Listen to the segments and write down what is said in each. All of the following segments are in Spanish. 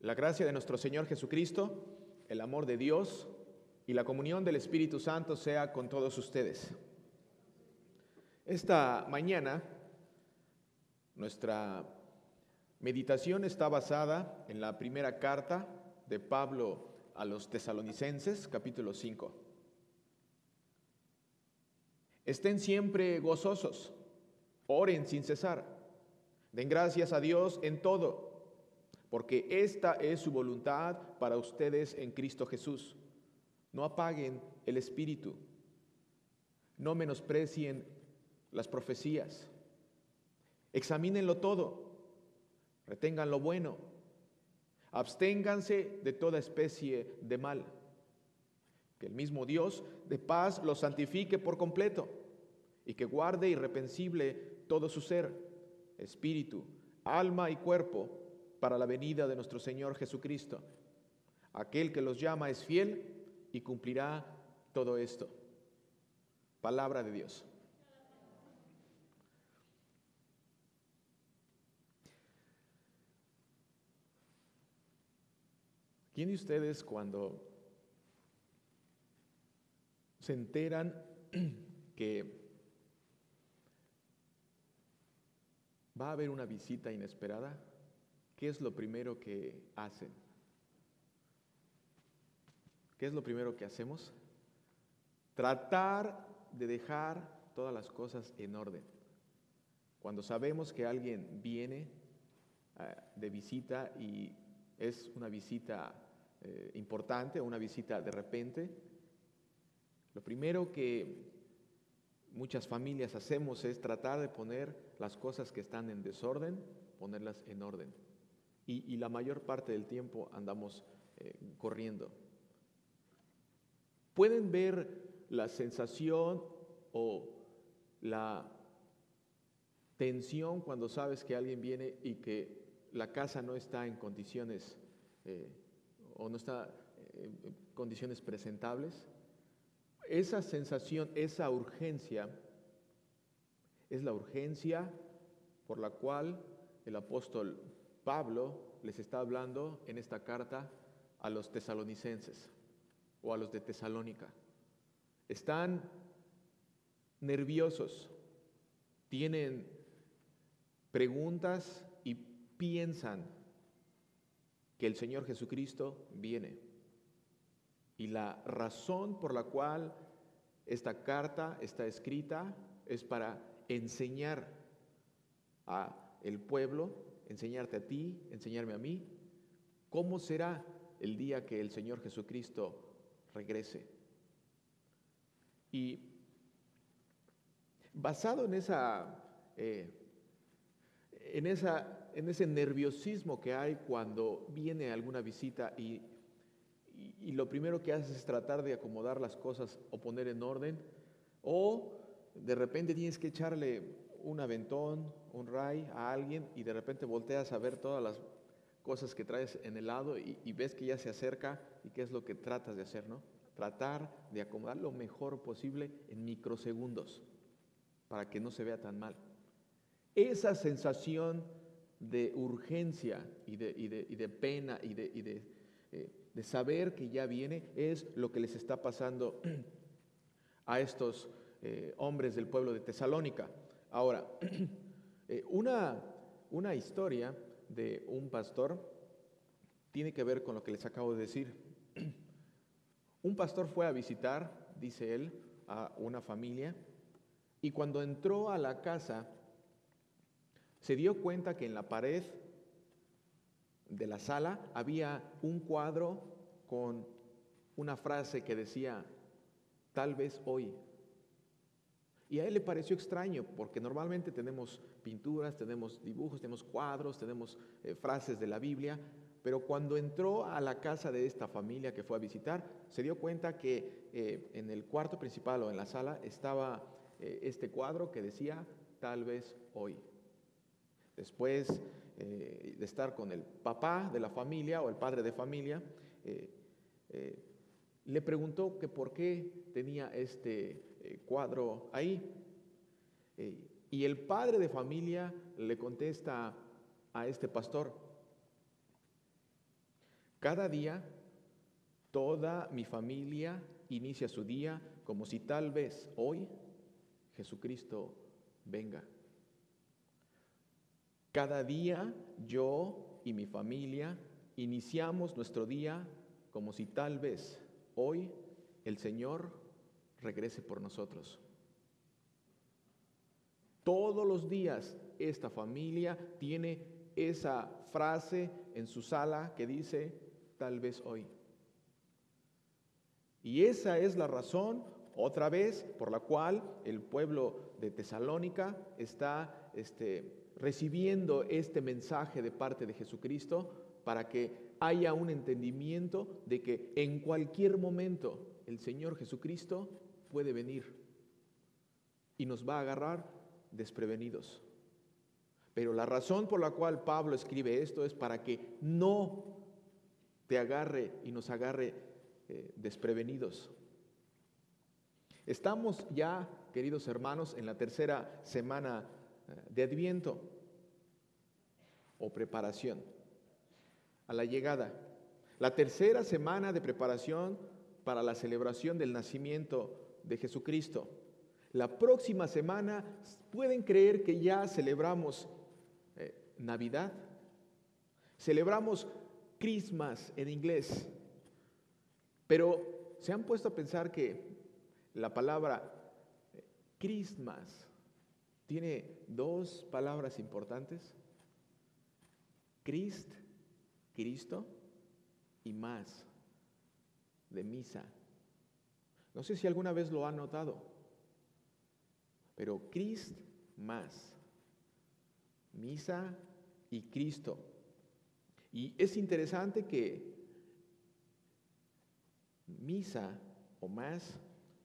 La gracia de nuestro Señor Jesucristo, el amor de Dios y la comunión del Espíritu Santo sea con todos ustedes. Esta mañana nuestra meditación está basada en la primera carta de Pablo a los tesalonicenses, capítulo 5. Estén siempre gozosos, oren sin cesar, den gracias a Dios en todo porque esta es su voluntad para ustedes en Cristo Jesús. No apaguen el espíritu, no menosprecien las profecías, examínenlo todo, retengan lo bueno, absténganse de toda especie de mal. Que el mismo Dios de paz los santifique por completo y que guarde irrepensible todo su ser, espíritu, alma y cuerpo para la venida de nuestro Señor Jesucristo. Aquel que los llama es fiel y cumplirá todo esto. Palabra de Dios. ¿Quién de ustedes cuando se enteran que va a haber una visita inesperada? ¿Qué es lo primero que hacen? ¿Qué es lo primero que hacemos? Tratar de dejar todas las cosas en orden. Cuando sabemos que alguien viene eh, de visita y es una visita eh, importante, una visita de repente, lo primero que muchas familias hacemos es tratar de poner las cosas que están en desorden, ponerlas en orden y, la mayor parte del tiempo andamos eh, corriendo. Pueden ver la sensación o la tensión cuando sabes que alguien viene y que la casa no está en condiciones eh, o no está eh, en condiciones presentables. Esa sensación, esa urgencia, es la urgencia por la cual el apóstol Pablo les está hablando en esta carta a los tesalonicenses o a los de Tesalónica. Están nerviosos, tienen preguntas y piensan que el Señor Jesucristo viene. Y la razón por la cual esta carta está escrita es para enseñar a el pueblo enseñarte a ti, enseñarme a mí, cómo será el día que el Señor Jesucristo regrese. Y basado en esa, eh, en esa, en ese nerviosismo que hay cuando viene alguna visita y, y lo primero que haces es tratar de acomodar las cosas o poner en orden, o de repente tienes que echarle un aventón, un ray a alguien y de repente volteas a ver todas las cosas que traes en el lado y, ves que ya se acerca y qué es lo que tratas de hacer, ¿no? Tratar de acomodar lo mejor posible en microsegundos para que no se vea tan mal. Esa sensación de urgencia y de, pena y, de, eh, de saber que ya viene es lo que les está pasando a estos eh, hombres del pueblo de Tesalónica. Ahora, eh, una, una historia de un pastor tiene que ver con lo que les acabo de decir. Un pastor fue a visitar, dice él, a una familia y cuando entró a la casa se dio cuenta que en la pared de la sala había un cuadro con una frase que decía, tal vez hoy. Y a él le pareció extraño porque normalmente tenemos pinturas, tenemos dibujos, tenemos cuadros, tenemos eh, frases de la Biblia, pero cuando entró a la casa de esta familia que fue a visitar, se dio cuenta que eh, en el cuarto principal o en la sala estaba eh, este cuadro que decía tal vez hoy. Después de estar con el papá de la familia o el padre de familia, le preguntó que por qué tenía este eh, cuadro ahí. Eh, y el padre de familia le contesta a este pastor, Cada día, toda mi familia inicia su día como si tal vez hoy Jesucristo venga. Cada día yo y mi familia iniciamos nuestro día como si tal vez hoy el Señor regrese por nosotros. Todos los días esta familia tiene esa frase en su sala que dice, tal vez hoy. Y esa es la razón, otra vez, por la cual el pueblo de Tesalónica está este, recibiendo este mensaje de parte de Jesucristo para que haya un entendimiento de que en cualquier momento el Señor Jesucristo puede venir y nos va a agarrar desprevenidos. Pero la razón por la cual Pablo escribe esto es para que no te agarre y nos agarre eh, desprevenidos. Estamos ya, queridos hermanos, en la tercera semana eh, de Adviento o preparación a la llegada. La tercera semana de preparación para la celebración del nacimiento de Jesucristo. La próxima semana pueden creer que ya celebramos eh, Navidad. Celebramos Christmas en inglés. Pero se han puesto a pensar que la palabra eh, Christmas tiene dos palabras importantes. Christ Cristo y más de misa. No sé si alguna vez lo han notado, pero Cristo más, misa y Cristo. Y es interesante que misa o más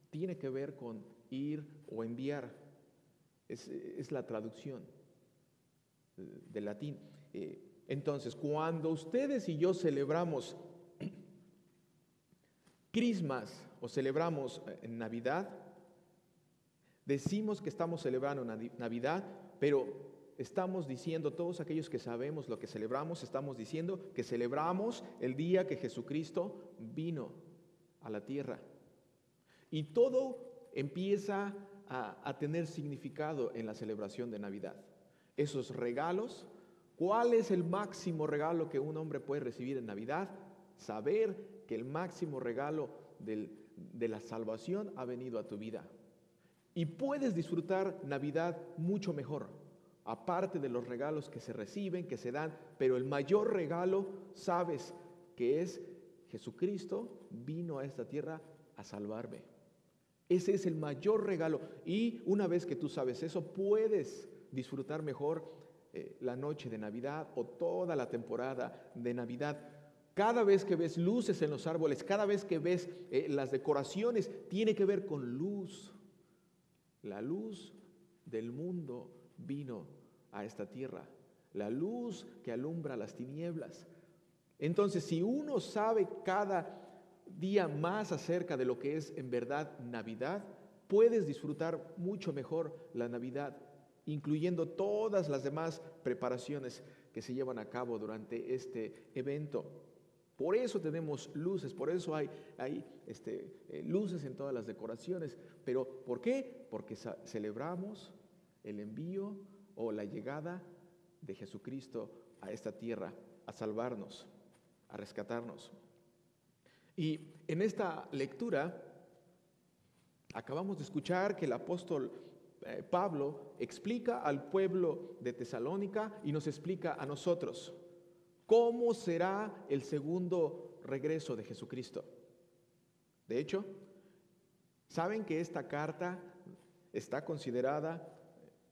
tiene que ver con ir o enviar. Es, la traducción del latín. Eh, entonces, cuando ustedes y yo celebramos Christmas o celebramos eh, Navidad, decimos que estamos celebrando Navidad, pero estamos diciendo, todos aquellos que sabemos lo que celebramos, estamos diciendo que celebramos el día que Jesucristo vino a la tierra. Y todo empieza a, a tener significado en la celebración de Navidad. Esos regalos ¿Cuál es el máximo regalo que un hombre puede recibir en Navidad? Saber que el máximo regalo de la salvación ha venido a tu vida. Y puedes disfrutar Navidad mucho mejor, aparte de los regalos que se reciben, que se dan, pero el mayor regalo, sabes, que es Jesucristo vino a esta tierra a salvarme. Ese es el mayor regalo. Y una vez que tú sabes eso, puedes disfrutar mejor eh, la noche de Navidad o toda la temporada de Navidad. Cada vez que ves luces en los árboles, cada vez que ves eh, las decoraciones, tiene que ver con luz. La luz del mundo vino a esta tierra. La luz que alumbra las tinieblas. Entonces, si uno sabe cada día más acerca de lo que es en verdad Navidad, puedes disfrutar mucho mejor la Navidad incluyendo todas las demás preparaciones que se llevan a cabo durante este evento. Por eso tenemos luces, por eso hay, hay este, eh, luces en todas las decoraciones. Pero ¿por qué? Porque celebramos el envío o la llegada de Jesucristo a esta tierra, a salvarnos, a rescatarnos. Y en esta lectura acabamos de escuchar que el apóstol eh, Pablo explica al pueblo de Tesalónica y nos explica a nosotros cómo será el segundo regreso de Jesucristo. De hecho, saben que esta carta está considerada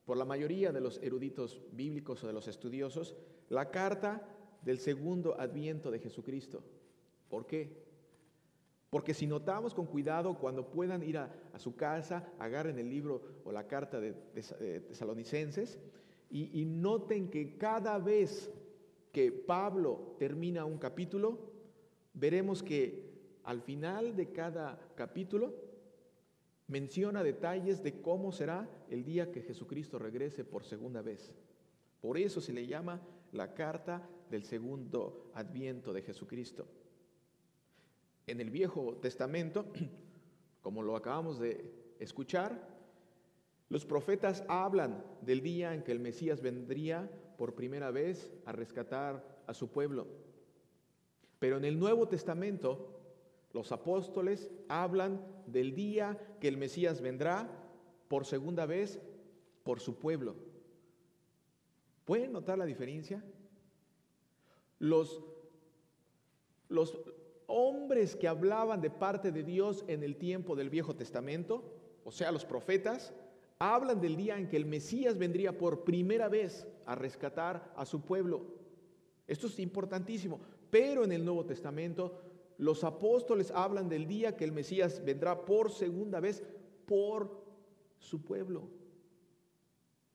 por la mayoría de los eruditos bíblicos o de los estudiosos la carta del segundo adviento de Jesucristo. ¿Por qué? Porque si notamos con cuidado, cuando puedan ir a, su casa, agarren el libro o la carta de, y, y noten que cada vez que Pablo termina un capítulo, veremos que al final de cada capítulo menciona detalles de cómo será el día que Jesucristo regrese por segunda vez. Por eso se le llama la carta del segundo adviento de Jesucristo. En el Viejo Testamento, como lo acabamos de escuchar, los profetas hablan del día en que el Mesías vendría por primera vez a rescatar a su pueblo. Pero en el Nuevo Testamento, los apóstoles hablan del día que el Mesías vendrá por segunda vez por su pueblo. ¿Pueden notar la diferencia? Los, los hombres que hablaban de parte de Dios en el tiempo del Viejo Testamento, o sea, los profetas, hablan del día en que el Mesías vendría por primera vez a rescatar a su pueblo. Esto es importantísimo. Pero en el Nuevo Testamento los apóstoles hablan del día que el Mesías vendrá por segunda vez por su pueblo.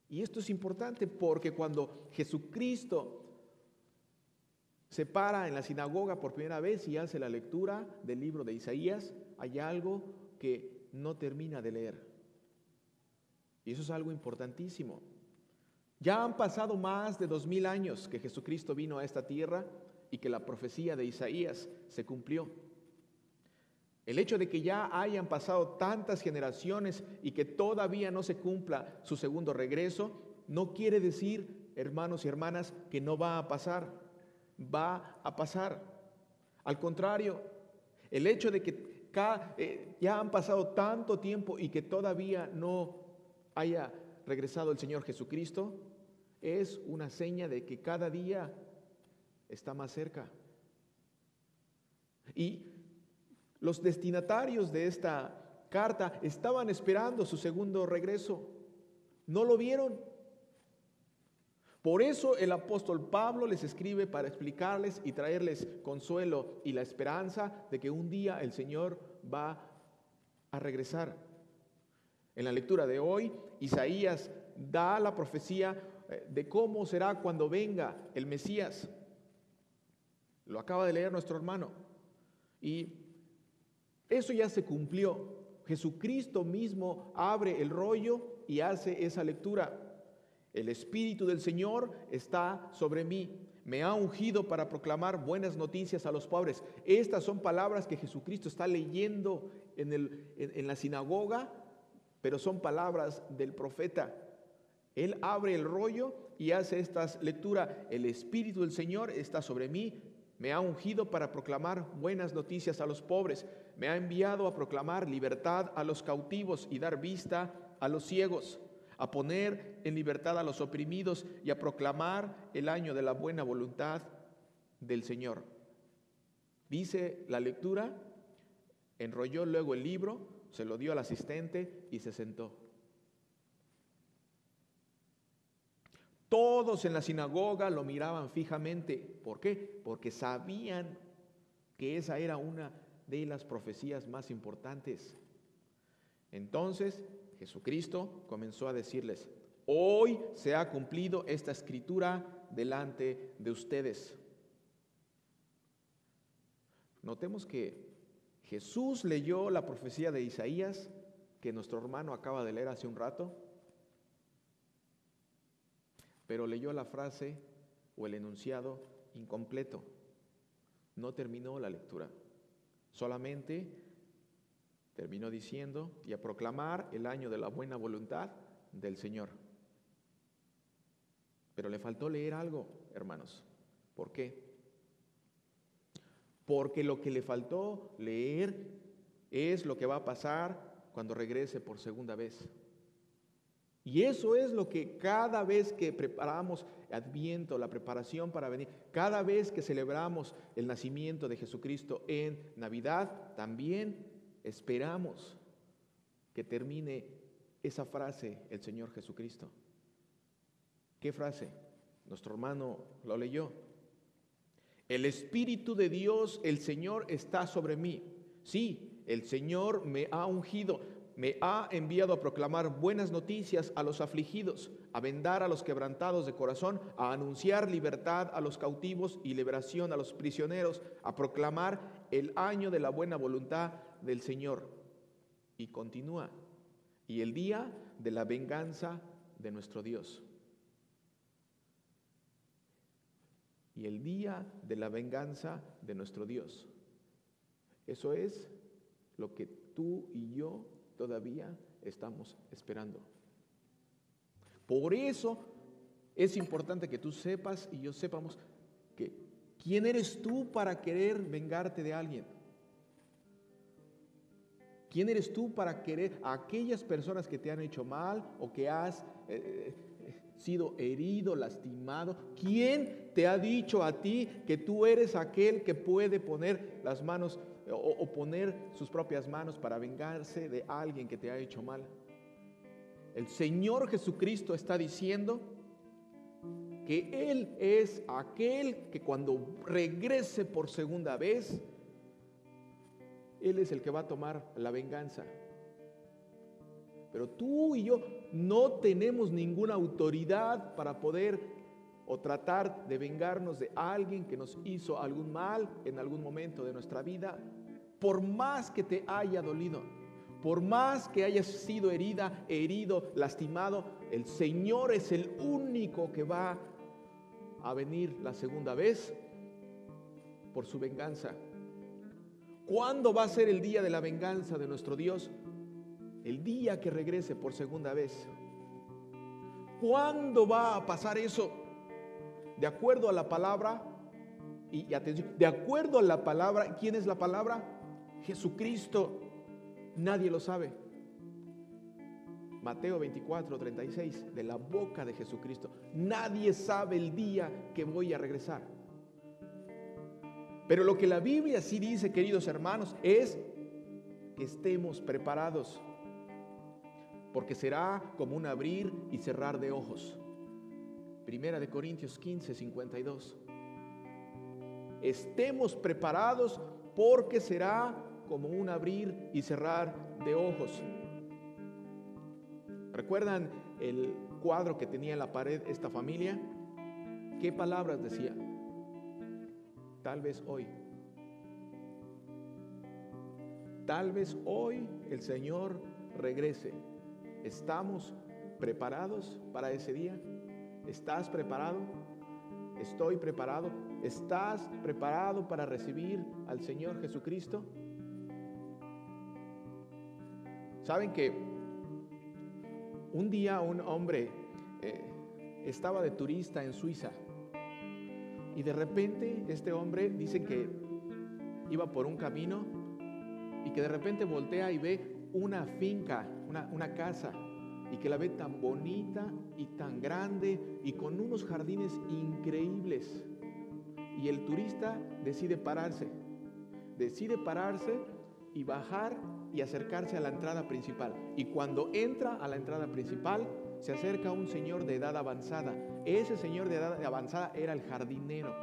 Y esto es importante porque cuando Jesucristo se para en la sinagoga por primera vez y hace la lectura del libro de Isaías, hay algo que no termina de leer. Y eso es algo importantísimo. Ya han pasado más de dos mil años que Jesucristo vino a esta tierra y que la profecía de Isaías se cumplió. El hecho de que ya hayan pasado tantas generaciones y que todavía no se cumpla su segundo regreso, no quiere decir, hermanos y hermanas, que no va a pasar. Va a pasar. Al contrario, el hecho de que eh, ya han pasado tanto tiempo y que todavía no haya regresado el Señor Jesucristo, es una seña de que cada día está más cerca. Y los destinatarios de esta carta estaban esperando su segundo regreso. No lo vieron. Por eso el apóstol Pablo les escribe para explicarles y traerles consuelo y la esperanza de que un día el Señor va a regresar. En la lectura de hoy, Isaías da la profecía eh, de cómo será cuando venga el Mesías. Lo acaba de leer nuestro hermano. Y eso ya se cumplió. Jesucristo mismo abre el rollo y hace esa lectura. El Espíritu del Señor está sobre mí. Me ha ungido para proclamar buenas noticias a los pobres. Estas son palabras que Jesucristo está leyendo en, el, en la sinagoga, pero son palabras del profeta. Él abre el rollo y hace estas lecturas. El Espíritu del Señor está sobre mí me ha ungido para proclamar buenas noticias a los pobres. Me ha enviado a proclamar libertad a los cautivos y dar vista a los ciegos, a poner en libertad a los oprimidos y a proclamar el año de la buena voluntad del Señor. Dice la lectura, enrolló luego el libro, se lo dio al asistente y se sentó. Todos en la sinagoga lo miraban fijamente. ¿Por qué? Porque sabían que esa era una de las profecías más importantes. Entonces Jesucristo comenzó a decirles, hoy se ha cumplido esta escritura delante de ustedes. Notemos que Jesús leyó la profecía de Isaías que nuestro hermano acaba de leer hace un rato pero leyó la frase o el enunciado incompleto. No terminó la lectura. Solamente terminó diciendo y a proclamar el año de la buena voluntad del Señor. Pero le faltó leer algo, hermanos. ¿Por qué? Porque lo que le faltó leer es lo que va a pasar cuando regrese por segunda vez. Y eso es lo que cada vez que preparamos Adviento, la preparación para venir, cada vez que celebramos el nacimiento de Jesucristo en Navidad, también esperamos que termine esa frase el Señor Jesucristo. ¿Qué frase? Nuestro hermano lo leyó. El Espíritu de Dios, el Señor, está sobre mí. Sí, el Señor me ha ungido me ha enviado a proclamar buenas noticias a los afligidos, a vendar a los quebrantados de corazón, a anunciar libertad a los cautivos y liberación a los prisioneros, a proclamar el año de la buena voluntad del Señor. Y continúa, y el día de la venganza de nuestro Dios. Y el día de la venganza de nuestro Dios. Eso es lo que tú y yo todavía estamos esperando. Por eso es importante que tú sepas y yo sepamos que quién eres tú para querer vengarte de alguien. ¿Quién eres tú para querer a aquellas personas que te han hecho mal o que has eh, eh, sido herido, lastimado? ¿Quién te ha dicho a ti que tú eres aquel que puede poner las manos o, o poner sus propias manos para vengarse de alguien que te ha hecho mal? El Señor Jesucristo está diciendo que Él es aquel que cuando regrese por segunda vez, Él es el que va a tomar la venganza. Pero tú y yo no tenemos ninguna autoridad para poder o tratar de vengarnos de alguien que nos hizo algún mal en algún momento de nuestra vida, por más que te haya dolido. Por más que hayas sido herida, herido, lastimado, el Señor es el único que va a venir la segunda vez por su venganza. ¿Cuándo va a ser el día de la venganza de nuestro Dios? El día que regrese por segunda vez. ¿Cuándo va a pasar eso? De acuerdo a la palabra, y, atención, de acuerdo a la palabra, ¿quién es la palabra? Jesucristo. Nadie lo sabe. Mateo 24, 36, de la boca de Jesucristo. Nadie sabe el día que voy a regresar. Pero lo que la Biblia sí dice, queridos hermanos, es que estemos preparados. Porque será como un abrir y cerrar de ojos. Primera de Corintios 15, 52. Estemos preparados porque será como un abrir y cerrar de ojos. ¿Recuerdan el cuadro que tenía en la pared esta familia? ¿Qué palabras decía? Tal vez hoy. Tal vez hoy el Señor regrese. ¿Estamos preparados para ese día? ¿Estás preparado? ¿Estoy preparado? ¿Estás preparado para recibir al Señor Jesucristo? Saben que un día un hombre eh, estaba de turista en Suiza y de repente este hombre dice que iba por un camino y que de repente voltea y ve una finca, una, casa y que la ve tan bonita y tan grande y con unos jardines increíbles. Y el turista decide pararse, decide pararse y bajar y acercarse a la entrada principal. Y cuando entra a la entrada principal, se acerca un señor de edad avanzada. Ese señor de edad avanzada era el jardinero.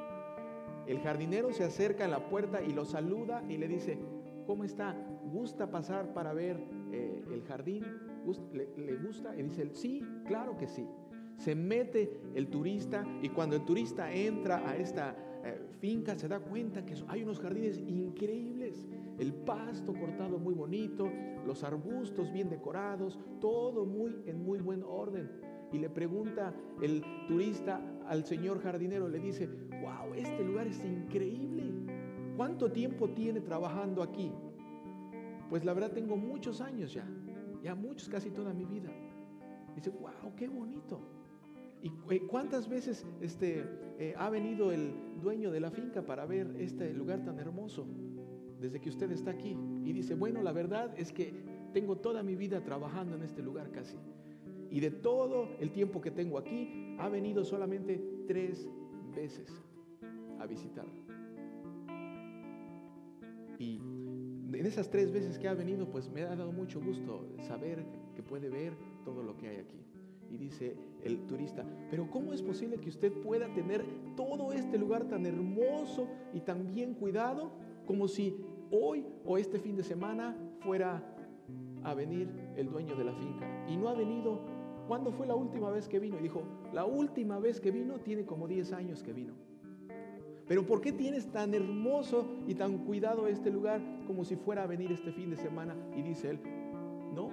El jardinero se acerca a la puerta y lo saluda y le dice, ¿cómo está? ¿Gusta pasar para ver eh, el jardín? ¿Le, gusta? Y dice, sí, claro que sí. Se mete el turista y cuando el turista entra a esta eh, finca se da cuenta que hay unos jardines increíbles el pasto cortado muy bonito, los arbustos bien decorados, todo muy en muy buen orden. Y le pregunta el turista al señor jardinero, le dice, wow, este lugar es increíble. ¿Cuánto tiempo tiene trabajando aquí? Pues la verdad tengo muchos años ya, ya muchos, casi toda mi vida. Dice, wow, qué bonito. ¿Y eh, cuántas veces este, eh, ha venido el dueño de la finca para ver este lugar tan hermoso? desde que usted está aquí. Y dice, bueno, la verdad es que tengo toda mi vida trabajando en este lugar casi. Y de todo el tiempo que tengo aquí, ha venido solamente tres veces a visitarlo. Y en esas tres veces que ha venido, pues me ha dado mucho gusto saber que puede ver todo lo que hay aquí. Y dice el turista, pero ¿cómo es posible que usted pueda tener todo este lugar tan hermoso y tan bien cuidado como si hoy o este fin de semana fuera a venir el dueño de la finca. Y no ha venido. ¿Cuándo fue la última vez que vino? Y dijo, la última vez que vino tiene como 10 años que vino. Pero ¿por qué tienes tan hermoso y tan cuidado este lugar como si fuera a venir este fin de semana? Y dice él, no,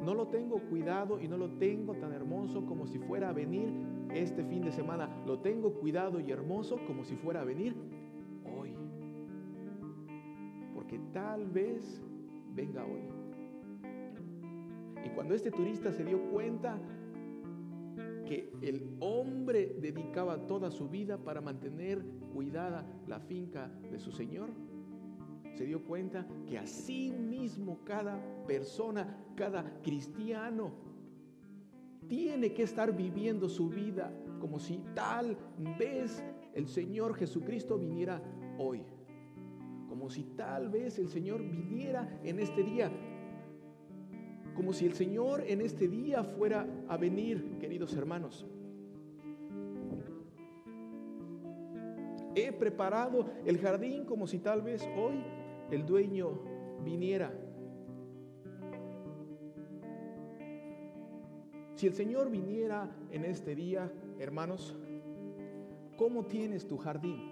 no lo tengo cuidado y no lo tengo tan hermoso como si fuera a venir este fin de semana lo tengo cuidado y hermoso como si fuera a venir hoy. Porque tal vez venga hoy. Y cuando este turista se dio cuenta que el hombre dedicaba toda su vida para mantener cuidada la finca de su señor, se dio cuenta que así mismo cada persona, cada cristiano, tiene que estar viviendo su vida como si tal vez el Señor Jesucristo viniera hoy. Como si tal vez el Señor viniera en este día. Como si el Señor en este día fuera a venir, queridos hermanos. He preparado el jardín como si tal vez hoy el dueño viniera. Si el Señor viniera en este día, hermanos, ¿cómo tienes tu jardín?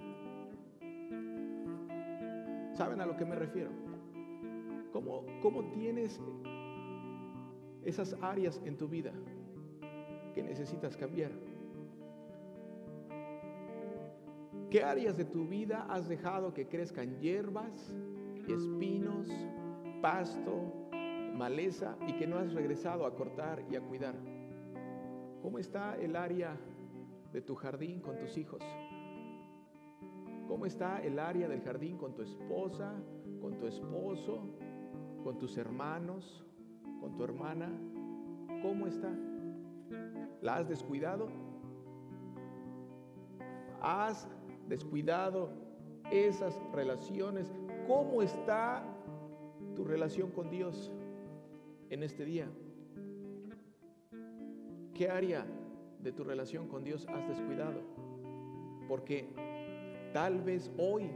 ¿Saben a lo que me refiero? ¿Cómo, cómo tienes esas áreas en tu vida que necesitas cambiar? ¿Qué áreas de tu vida has dejado que crezcan hierbas, espinos, pasto, maleza y que no has regresado a cortar y a cuidar? ¿Cómo está el área de tu jardín con tus hijos? ¿Cómo está el área del jardín con tu esposa, con tu esposo, con tus hermanos, con tu hermana? ¿Cómo está? ¿La has descuidado? ¿Has descuidado esas relaciones ¿Cómo está tu relación con Dios en este día? ¿Qué área de tu relación con Dios has descuidado? Porque tal vez hoy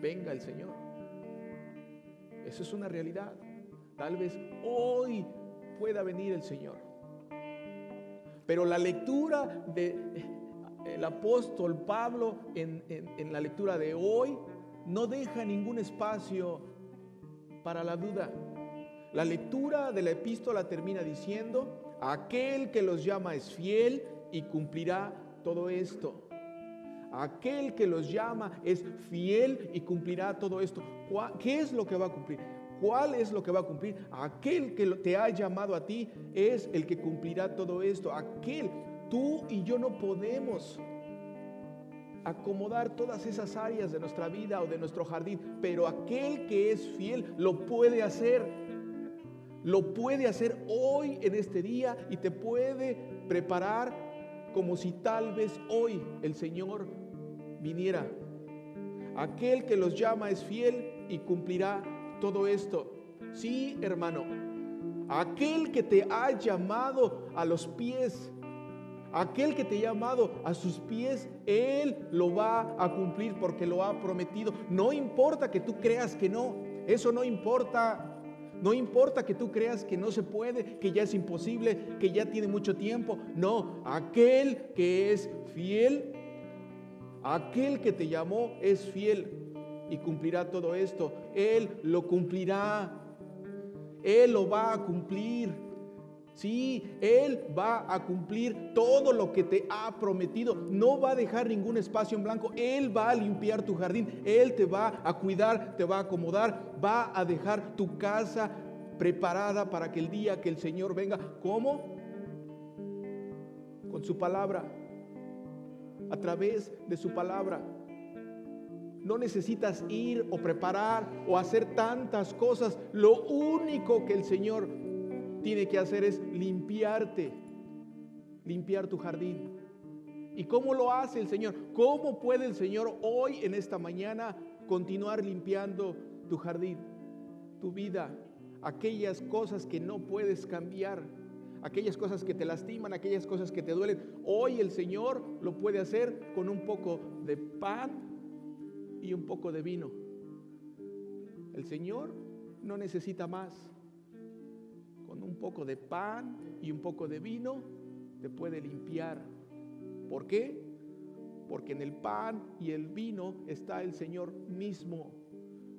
venga el Señor. Eso es una realidad. Tal vez hoy pueda venir el Señor. Pero la lectura del apóstol Pablo en, en la lectura de hoy no deja ningún espacio para la duda. La lectura de la epístola termina diciendo, aquel que los llama es fiel y cumplirá todo esto. Aquel que los llama es fiel y cumplirá todo esto. ¿Qué es lo que va a cumplir? ¿Cuál es lo que va a cumplir? Aquel que te ha llamado a ti es el que cumplirá todo esto. Aquel, tú y yo no podemos acomodar todas esas áreas de nuestra vida o de nuestro jardín, pero aquel que es fiel lo puede hacer. Lo puede hacer hoy en este día y te puede preparar como si tal vez hoy el Señor viniera. Aquel que los llama es fiel y cumplirá todo esto. Sí, hermano. Aquel que te ha llamado a los pies Aquel que te ha llamado a sus pies, Él lo va a cumplir porque lo ha prometido. No importa que tú creas que no, eso no importa. No importa que tú creas que no se puede, que ya es imposible, que ya tiene mucho tiempo. No, aquel que es fiel, aquel que te llamó es fiel y cumplirá todo esto. Él lo cumplirá. Él lo va a cumplir. Sí, Él va a cumplir todo lo que te ha prometido. No va a dejar ningún espacio en blanco. Él va a limpiar tu jardín. Él te va a cuidar, te va a acomodar. Va a dejar tu casa preparada para que el día que el Señor venga, ¿cómo? Con su palabra. A través de su palabra. No necesitas ir o preparar o hacer tantas cosas. Lo único que el Señor tiene que hacer es limpiarte, limpiar tu jardín. ¿Y cómo lo hace el Señor? ¿Cómo puede el Señor hoy, en esta mañana, continuar limpiando tu jardín, tu vida, aquellas cosas que no puedes cambiar, aquellas cosas que te lastiman, aquellas cosas que te duelen? Hoy el Señor lo puede hacer con un poco de pan y un poco de vino. El Señor no necesita más con un poco de pan y un poco de vino, te puede limpiar. ¿Por qué? Porque en el pan y el vino está el Señor mismo.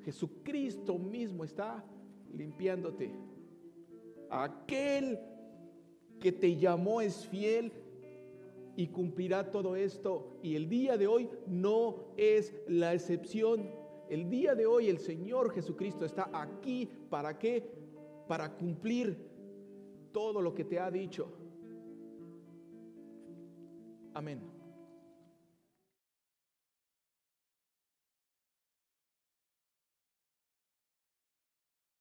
Jesucristo mismo está limpiándote. Aquel que te llamó es fiel y cumplirá todo esto. Y el día de hoy no es la excepción. El día de hoy el Señor Jesucristo está aquí. ¿Para qué? Para cumplir todo lo que te ha dicho. Amén.